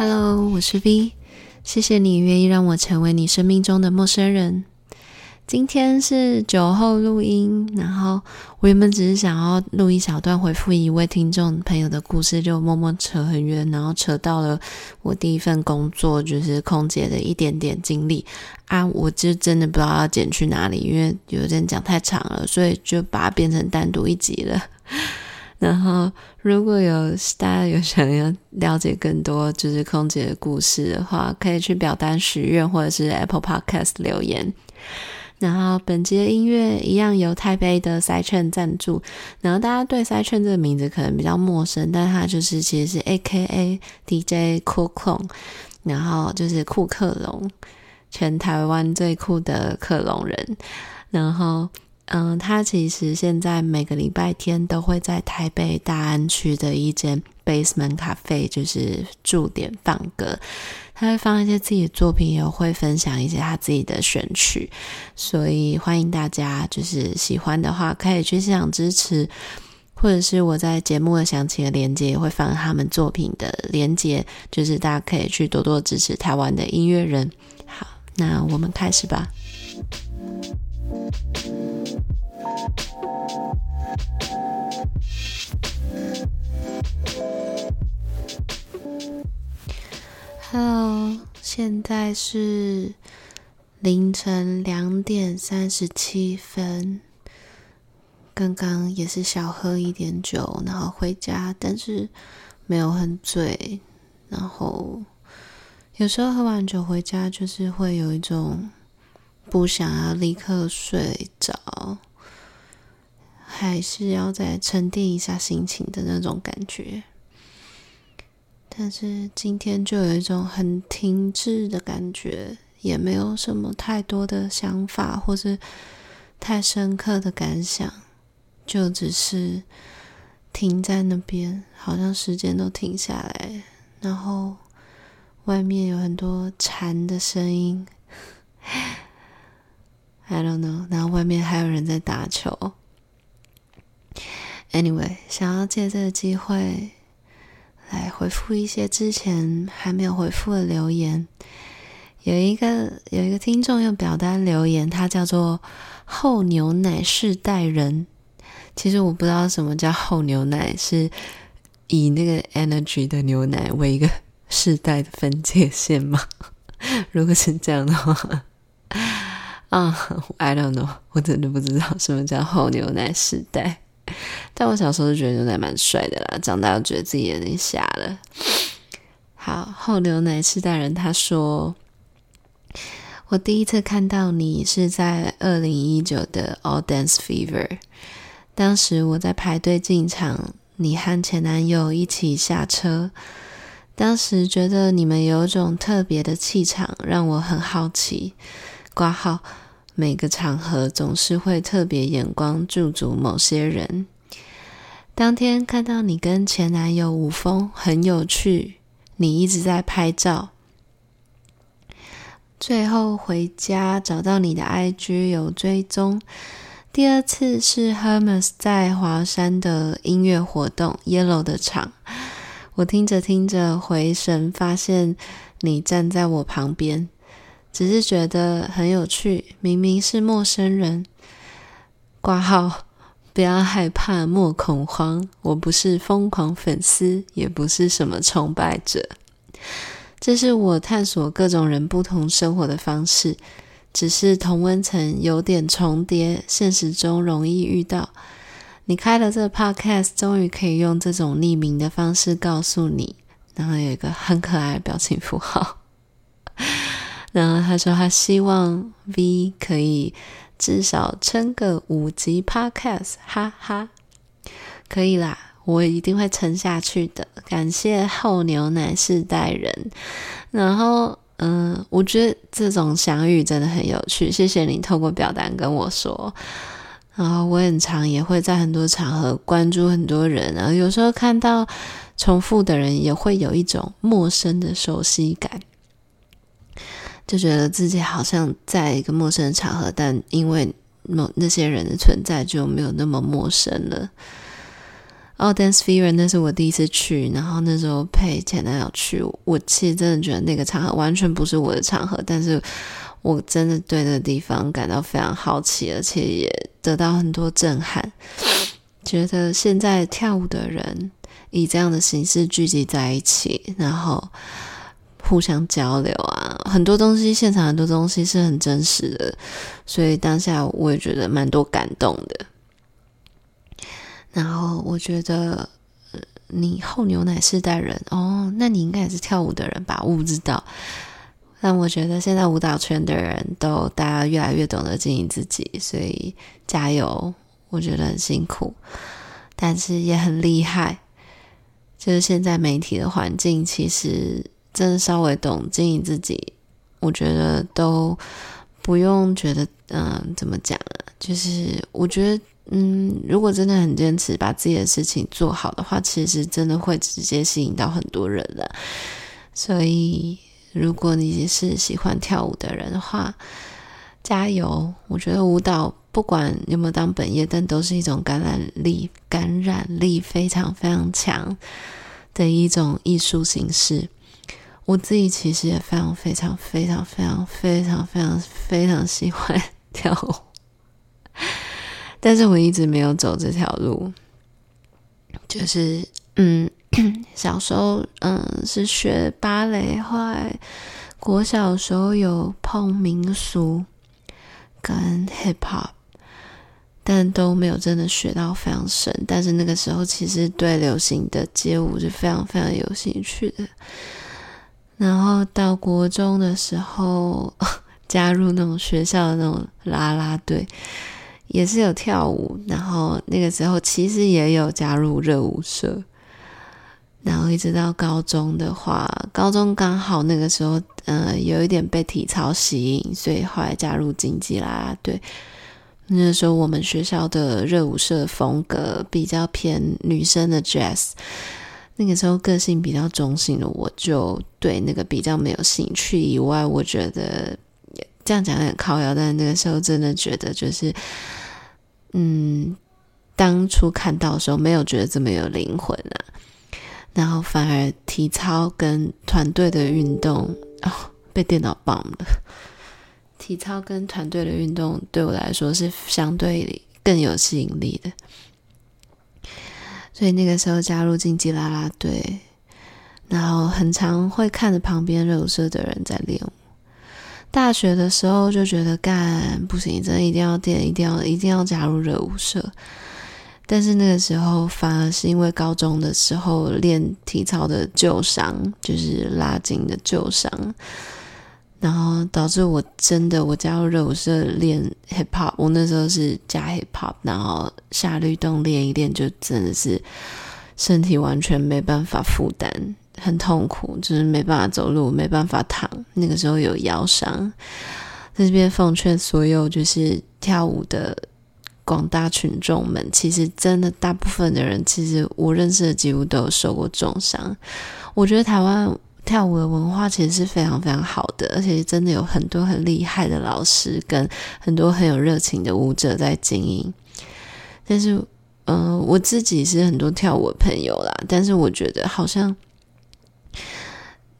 Hello，我是 V，谢谢你愿意让我成为你生命中的陌生人。今天是酒后录音，然后我原本只是想要录一小段回复一位听众朋友的故事，就默默扯很远，然后扯到了我第一份工作就是空姐的一点点经历啊，我就真的不知道要剪去哪里，因为有点讲太长了，所以就把它变成单独一集了。然后，如果有大家有想要了解更多就是空姐的故事的话，可以去表单许愿，或者是 Apple Podcast 留言。然后，本集的音乐一样由台北的 Cychen 赞助。然后，大家对 Cychen 这个名字可能比较陌生，但他就是其实是 AKA DJ COCO 然后就是酷克隆，全台湾最酷的克隆人。然后。嗯，他其实现在每个礼拜天都会在台北大安区的一间 Basement Cafe，就是驻点放歌。他会放一些自己的作品，也会分享一些他自己的选曲。所以欢迎大家，就是喜欢的话可以去现场支持，或者是我在节目的详情的连接也会放他们作品的连接，就是大家可以去多多支持台湾的音乐人。好，那我们开始吧。Hello，现在是凌晨两点三十七分。刚刚也是小喝一点酒，然后回家，但是没有很醉。然后有时候喝完酒回家，就是会有一种不想要立刻睡着。还是要再沉淀一下心情的那种感觉，但是今天就有一种很停滞的感觉，也没有什么太多的想法或是太深刻的感想，就只是停在那边，好像时间都停下来，然后外面有很多蝉的声音，I don't know，然后外面还有人在打球。Anyway，想要借这个机会来回复一些之前还没有回复的留言。有一个有一个听众用表单留言，他叫做“后牛奶世代人”。其实我不知道什么叫后牛奶，是以那个 energy 的牛奶为一个世代的分界线吗？如果是这样的话，啊、uh,，I don't know，我真的不知道什么叫后牛奶世代。但我小时候就觉得牛奶蛮帅的啦，长大又觉得自己有点瞎了。好，后牛奶痴大人他说，我第一次看到你是在二零一九的 All Dance Fever，当时我在排队进场，你和前男友一起下车，当时觉得你们有种特别的气场，让我很好奇。挂号。每个场合总是会特别眼光驻足某些人。当天看到你跟前男友吴峰很有趣，你一直在拍照。最后回家找到你的 IG 有追踪。第二次是 Hermes 在华山的音乐活动 Yellow 的场，我听着听着回神，发现你站在我旁边。只是觉得很有趣，明明是陌生人。挂号，不要害怕，莫恐慌。我不是疯狂粉丝，也不是什么崇拜者。这是我探索各种人不同生活的方式，只是同温层有点重叠，现实中容易遇到。你开了这个 podcast，终于可以用这种匿名的方式告诉你。然后有一个很可爱的表情符号。然后他说，他希望 V 可以至少撑个五集 Podcast，哈哈，可以啦，我一定会撑下去的。感谢厚牛奶世代人。然后，嗯，我觉得这种相遇真的很有趣。谢谢你透过表单跟我说。然后我很常也会在很多场合关注很多人，然后有时候看到重复的人，也会有一种陌生的熟悉感。就觉得自己好像在一个陌生的场合，但因为某那些人的存在，就没有那么陌生了。哦，Dance Fever 那是我第一次去，然后那时候陪前男友去，我其实真的觉得那个场合完全不是我的场合，但是我真的对那个地方感到非常好奇，而且也得到很多震撼，觉得现在跳舞的人以这样的形式聚集在一起，然后互相交流啊，很多东西现场很多东西是很真实的，所以当下我也觉得蛮多感动的。然后我觉得，你后牛奶世代人哦，那你应该也是跳舞的人吧？我不知道。但我觉得现在舞蹈圈的人都大家越来越懂得经营自己，所以加油！我觉得很辛苦，但是也很厉害。就是现在媒体的环境，其实真的稍微懂经营自己，我觉得都不用觉得嗯，怎么讲啊？就是我觉得。嗯，如果真的很坚持把自己的事情做好的话，其实真的会直接吸引到很多人了。所以，如果你是喜欢跳舞的人的话，加油！我觉得舞蹈不管有没有当本业，但都是一种感染力、感染力非常非常强的一种艺术形式。我自己其实也非常非常非常非常非常非常非常喜欢 跳舞。但是我一直没有走这条路，就是嗯，小时候嗯是学芭蕾，后来国小时候有碰民俗跟 hip hop，但都没有真的学到非常深。但是那个时候其实对流行的街舞是非常非常有兴趣的。然后到国中的时候，加入那种学校的那种啦啦队。也是有跳舞，然后那个时候其实也有加入热舞社，然后一直到高中的话，高中刚好那个时候，呃，有一点被体操吸引，所以后来加入竞技啦啦队。那个时候我们学校的热舞社风格比较偏女生的 jazz，那个时候个性比较中性的我就对那个比较没有兴趣。以外，我觉得这样讲有点靠腰，但那个时候真的觉得就是。嗯，当初看到的时候没有觉得这么有灵魂啊，然后反而体操跟团队的运动哦，被电脑棒了。体操跟团队的运动对我来说是相对更有吸引力的，所以那个时候加入竞技啦啦队，然后很常会看着旁边热舞社的人在练舞。大学的时候就觉得干不行，真的一定要练，一定要一定要加入热舞社。但是那个时候反而是因为高中的时候练体操的旧伤，就是拉筋的旧伤，然后导致我真的我加入热舞社练 hip hop，我那时候是加 hip hop，然后下律动练一练，就真的是身体完全没办法负担。很痛苦，就是没办法走路，没办法躺。那个时候有腰伤，在这边奉劝所有就是跳舞的广大群众们，其实真的大部分的人，其实我认识的几乎都有受过重伤。我觉得台湾跳舞的文化其实是非常非常好的，而且真的有很多很厉害的老师跟很多很有热情的舞者在经营。但是，嗯、我自己是很多跳舞的朋友啦，但是我觉得好像。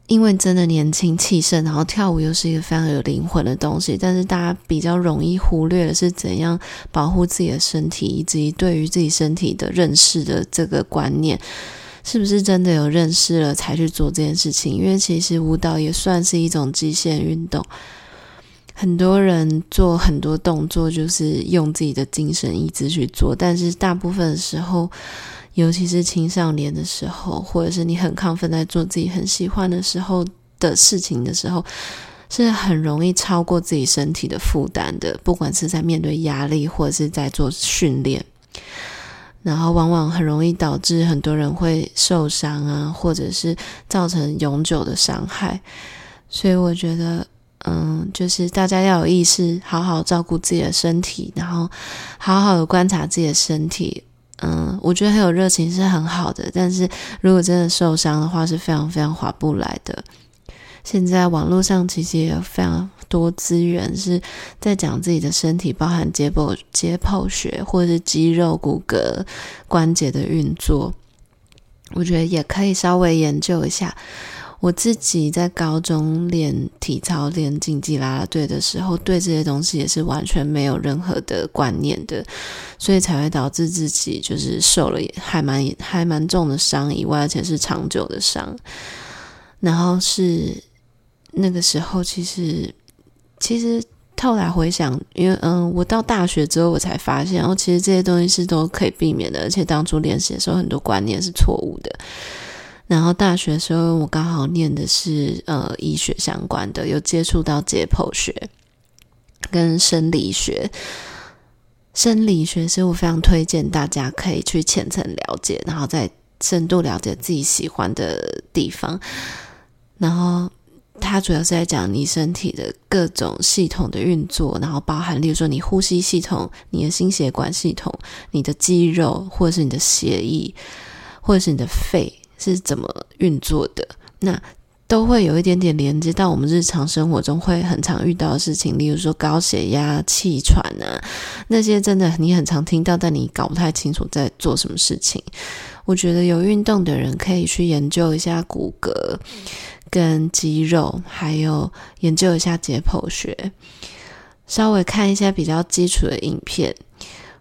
因为真的年轻气盛，然后跳舞又是一个非常有灵魂的东西，但是大家比较容易忽略的是怎样保护自己的身体，以及对于自己身体的认识的这个观念，是不是真的有认识了才去做这件事情？因为其实舞蹈也算是一种极限运动，很多人做很多动作就是用自己的精神意志去做，但是大部分的时候。尤其是青少年的时候，或者是你很亢奋在做自己很喜欢的时候的事情的时候，是很容易超过自己身体的负担的。不管是在面对压力，或者是在做训练，然后往往很容易导致很多人会受伤啊，或者是造成永久的伤害。所以我觉得，嗯，就是大家要有意识，好好照顾自己的身体，然后好好的观察自己的身体。嗯，我觉得很有热情是很好的，但是如果真的受伤的话，是非常非常划不来的。现在网络上其实也有非常多资源是在讲自己的身体，包含解剖解剖学或者是肌肉、骨骼、关节的运作，我觉得也可以稍微研究一下。我自己在高中练体操、练竞技啦啦队的时候，对这些东西也是完全没有任何的观念的，所以才会导致自己就是受了还蛮还蛮重的伤以外，而且是长久的伤。然后是那个时候，其实其实后来回想，因为嗯，我到大学之后，我才发现，哦，其实这些东西是都可以避免的，而且当初练习的时候，很多观念是错误的。然后大学的时候，我刚好念的是呃医学相关的，有接触到解剖学跟生理学。生理学是我非常推荐大家可以去浅层了解，然后再深度了解自己喜欢的地方。然后它主要是在讲你身体的各种系统的运作，然后包含例如说你呼吸系统、你的心血管系统、你的肌肉，或者是你的血液，或者是你的肺。是怎么运作的？那都会有一点点连接到我们日常生活中会很常遇到的事情，例如说高血压、气喘啊，那些真的你很常听到，但你搞不太清楚在做什么事情。我觉得有运动的人可以去研究一下骨骼跟肌肉，还有研究一下解剖学，稍微看一下比较基础的影片，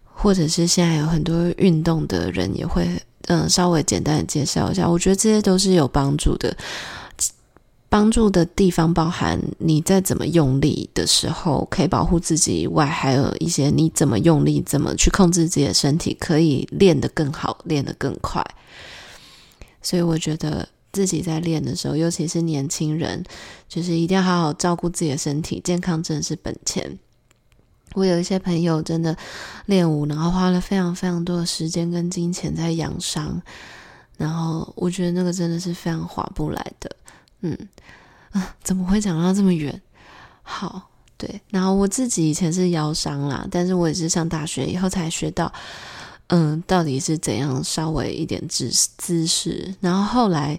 或者是现在有很多运动的人也会。嗯，稍微简单的介绍一下，我觉得这些都是有帮助的。帮助的地方包含你在怎么用力的时候可以保护自己以外，还有一些你怎么用力、怎么去控制自己的身体，可以练得更好、练得更快。所以我觉得自己在练的时候，尤其是年轻人，就是一定要好好照顾自己的身体，健康真的是本钱。我有一些朋友真的练舞，然后花了非常非常多的时间跟金钱在养伤，然后我觉得那个真的是非常划不来的。嗯啊，怎么会讲到这么远？好，对，然后我自己以前是腰伤啦，但是我也是上大学以后才学到，嗯，到底是怎样稍微一点姿姿势，然后后来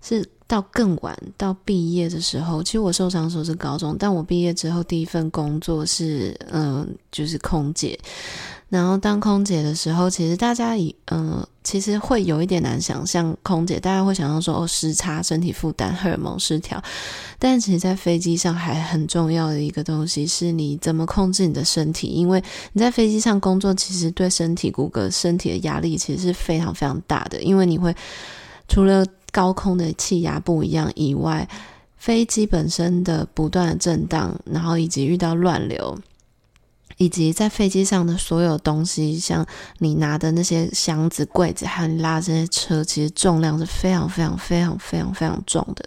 是。到更晚，到毕业的时候，其实我受伤的时候是高中，但我毕业之后第一份工作是，嗯、就是空姐。然后当空姐的时候，其实大家以，嗯、其实会有一点难想象，空姐大家会想到说，哦，时差、身体负担、荷尔蒙失调。但其实，在飞机上还很重要的一个东西是你怎么控制你的身体，因为你在飞机上工作，其实对身体骨骼、身体的压力其实是非常非常大的，因为你会除了高空的气压不一样以外，飞机本身的不断的震荡，然后以及遇到乱流，以及在飞机上的所有东西，像你拿的那些箱子、柜子，还有你拉这些车，其实重量是非常非常非常非常非常重的。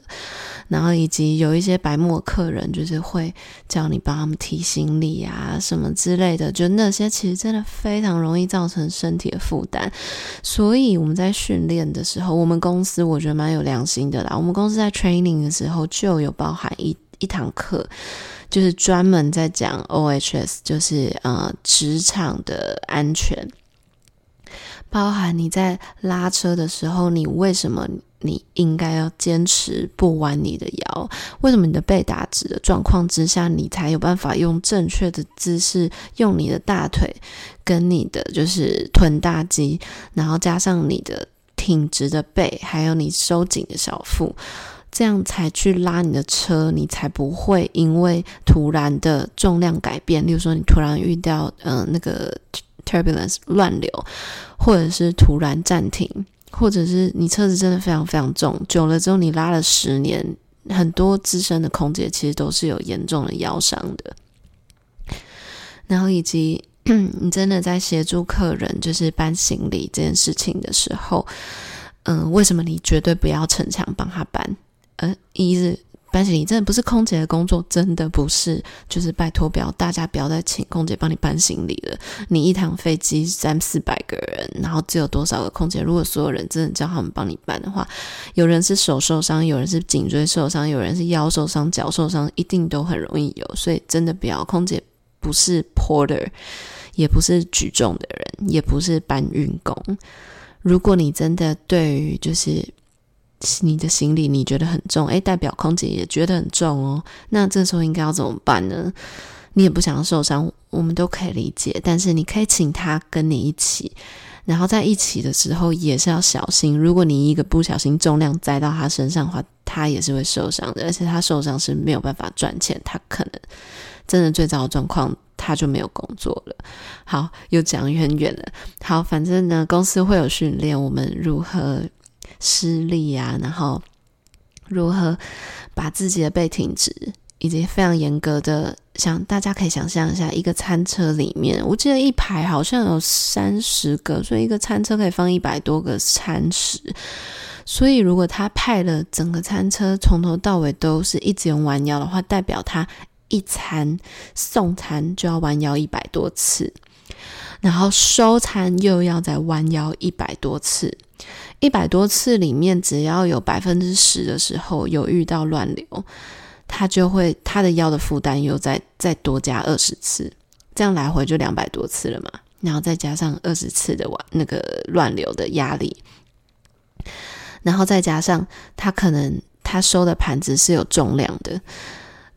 然后以及有一些白目客人，就是会叫你帮他们提行李啊什么之类的，就那些其实真的非常容易造成身体的负担。所以我们在训练的时候，我们公司我觉得蛮有良心的啦。我们公司在 training 的时候就有包含一一堂课，就是专门在讲 OHS，就是呃职场的安全。包含你在拉车的时候，你为什么你应该要坚持不弯你的腰？为什么你的背打直的状况之下，你才有办法用正确的姿势，用你的大腿跟你的就是臀大肌，然后加上你的挺直的背，还有你收紧的小腹，这样才去拉你的车，你才不会因为突然的重量改变，例如说你突然遇到嗯、那个。turbulence 乱流，或者是突然暂停，或者是你车子真的非常非常重，久了之后你拉了十年，很多资深的空姐其实都是有严重的腰伤的。然后以及 你真的在协助客人就是搬行李这件事情的时候，嗯，为什么你绝对不要逞强帮他搬？呃，一是。搬行李真的不是空姐的工作，真的不是。就是拜托，不要大家不要再请空姐帮你搬行李了。你一趟飞机三四百个人，然后只有多少个空姐？如果所有人真的叫他们帮你搬的话，有人是手受伤，有人是颈椎受伤，有人是腰受伤、脚受伤，一定都很容易有。所以真的不要，空姐不是 porter，也不是举重的人，也不是搬运工。如果你真的对于就是。你的行李你觉得很重，诶，代表空姐也觉得很重哦。那这时候应该要怎么办呢？你也不想要受伤，我们都可以理解。但是你可以请他跟你一起，然后在一起的时候也是要小心。如果你一个不小心重量栽到他身上的话，他也是会受伤的。而且他受伤是没有办法赚钱，他可能真的最糟的状况，他就没有工作了。好，又讲远远了。好，反正呢，公司会有训练我们如何。施力啊，然后如何把自己的背挺直，以及非常严格的，像大家可以想象一下，一个餐车里面，我记得一排好像有三十个，所以一个餐车可以放一百多个餐食。所以如果他派了整个餐车从头到尾都是一直用弯腰的话，代表他一餐送餐就要弯腰一百多次，然后收餐又要再弯腰一百多次。一百多次里面，只要有百分之十的时候有遇到乱流，他就会他的腰的负担又再再多加二十次，这样来回就两百多次了嘛。然后再加上二十次的那个乱流的压力，然后再加上他可能他收的盘子是有重量的，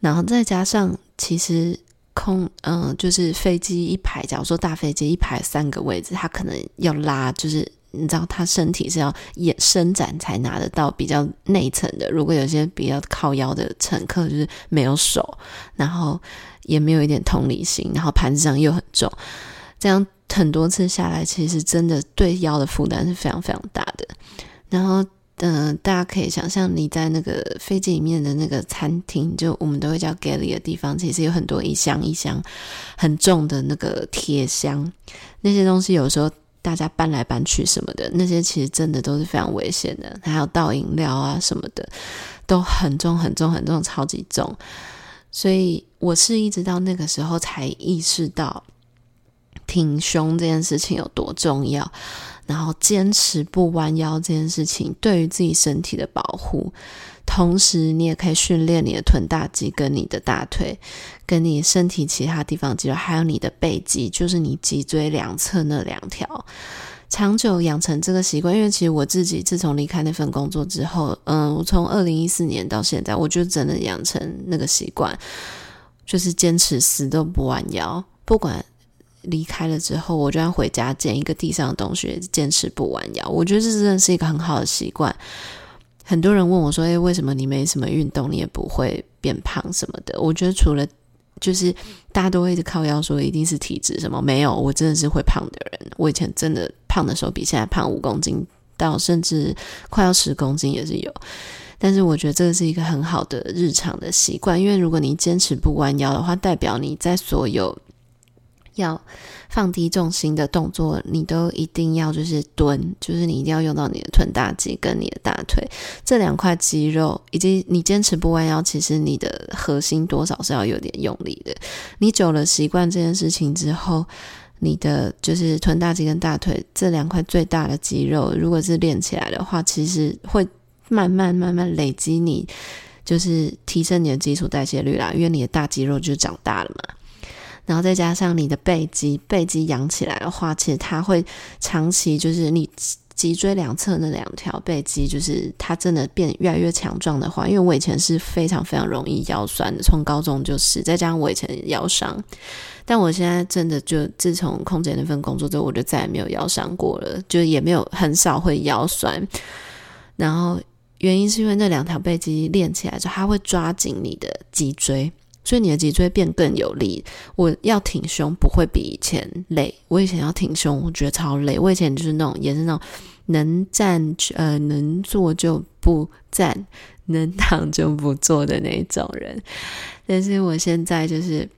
然后再加上其实空嗯，就是飞机一排，假如说大飞机一排三个位置，他可能要拉就是。你知道他身体是要也伸展才拿得到比较内层的。如果有些比较靠腰的乘客，就是没有手，然后也没有一点同理心，然后盘子上又很重，这样很多次下来，其实真的对腰的负担是非常非常大的。然后，嗯、大家可以想象，你在那个飞机里面的那个餐厅，就我们都会叫 galley 的地方，其实有很多一箱一箱很重的那个铁箱，那些东西有时候。大家搬来搬去什么的，那些其实真的都是非常危险的。还有倒饮料啊什么的，都很重很重很重，超级重。所以我是一直到那个时候才意识到挺胸这件事情有多重要，然后坚持不弯腰这件事情对于自己身体的保护。同时，你也可以训练你的臀大肌、跟你的大腿、跟你身体其他地方肌肉，还有你的背肌，就是你脊椎两侧那两条。长久养成这个习惯，因为其实我自己自从离开那份工作之后，嗯，我从二零一四年到现在，我就真的养成那个习惯，就是坚持死都不弯腰。不管离开了之后，我就要回家捡一个地上的东西，坚持不弯腰。我觉得这真的是一个很好的习惯。很多人问我说：“诶，为什么你没什么运动，你也不会变胖什么的？”我觉得除了就是大家都会一直靠腰说一定是体质什么，没有，我真的是会胖的人。我以前真的胖的时候比现在胖五公斤到甚至快要十公斤也是有。但是我觉得这个是一个很好的日常的习惯，因为如果你坚持不弯腰的话，代表你在所有。要放低重心的动作，你都一定要就是蹲，就是你一定要用到你的臀大肌跟你的大腿这两块肌肉，以及你坚持不弯腰，其实你的核心多少是要有点用力的。你久了习惯这件事情之后，你的就是臀大肌跟大腿这两块最大的肌肉，如果是练起来的话，其实会慢慢慢慢累积你，就是提升你的基础代谢率啦，因为你的大肌肉就长大了嘛。然后再加上你的背肌，背肌养起来的话，其实它会长期就是你脊椎两侧那两条背肌，就是它真的变越来越强壮的话，因为我以前是非常非常容易腰酸的，从高中就是，再加上我以前腰伤，但我现在真的就自从空姐那份工作之后，我就再也没有腰伤过了，就也没有很少会腰酸。然后原因是因为那两条背肌练起来之后，它会抓紧你的脊椎。所以你的脊椎变更有力，我要挺胸不会比以前累。我以前要挺胸，我觉得超累。我以前就是那种，也是那种能站呃能坐就不站，能躺就不坐的那种人。但是我现在就是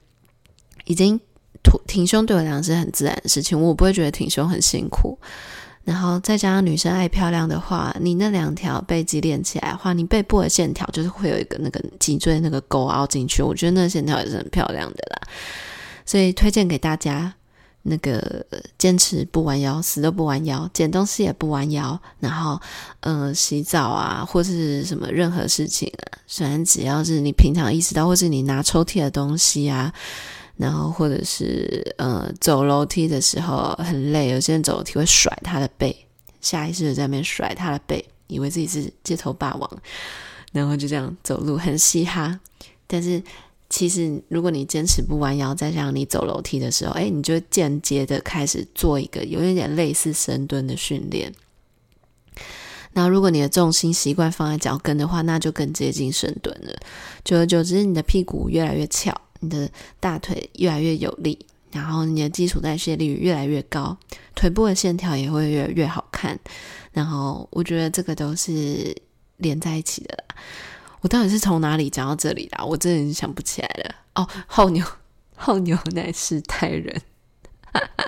已经挺挺胸，对我来讲是很自然的事情，我不会觉得挺胸很辛苦。然后再加上女生爱漂亮的话，你那两条背肌练起来的话，你背部的线条就是会有一个那个脊椎那个沟凹进去，我觉得那个线条也是很漂亮的啦。所以推荐给大家，那个坚持不弯腰，死都不弯腰，捡东西也不弯腰，然后呃洗澡啊或是什么任何事情啊，反正只要是你平常意识到，或是你拿抽屉的东西啊。然后，或者是呃，走楼梯的时候很累，有些人走楼梯会甩他的背，下意识的在那边甩他的背，以为自己是街头霸王，然后就这样走路很嘻哈。但是其实，如果你坚持不弯腰，再加上你走楼梯的时候，哎，你就间接的开始做一个有一点类似深蹲的训练。然后，如果你的重心习惯放在脚跟的话，那就更接近深蹲了。久而久之，你的屁股越来越翘，你的大腿越来越有力，然后你的基础代谢率越来越高，腿部的线条也会越越好看。然后，我觉得这个都是连在一起的啦。我到底是从哪里讲到这里啦？我真的想不起来了。哦，后牛，后牛乃是泰人，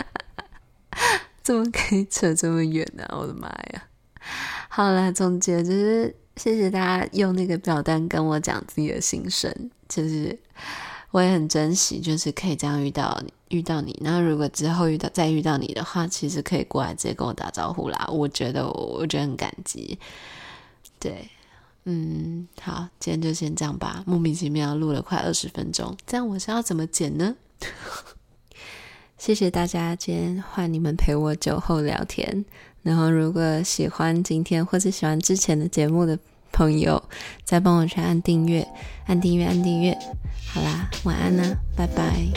怎么可以扯这么远呢？我的妈呀！好啦，总结就是谢谢大家用那个表单跟我讲自己的心声，就是我也很珍惜，就是可以这样遇到你，遇到你。那如果之后遇到再遇到你的话，其实可以过来直接跟我打招呼啦。我觉得我，我觉得很感激。对，嗯，好，今天就先这样吧。莫名其妙录了快二十分钟，这样我是要怎么剪呢？谢谢大家，今天换你们陪我酒后聊天。然后，如果喜欢今天或者喜欢之前的节目的朋友在帮我去按订阅按订阅按订阅。好啦晚安啦拜拜。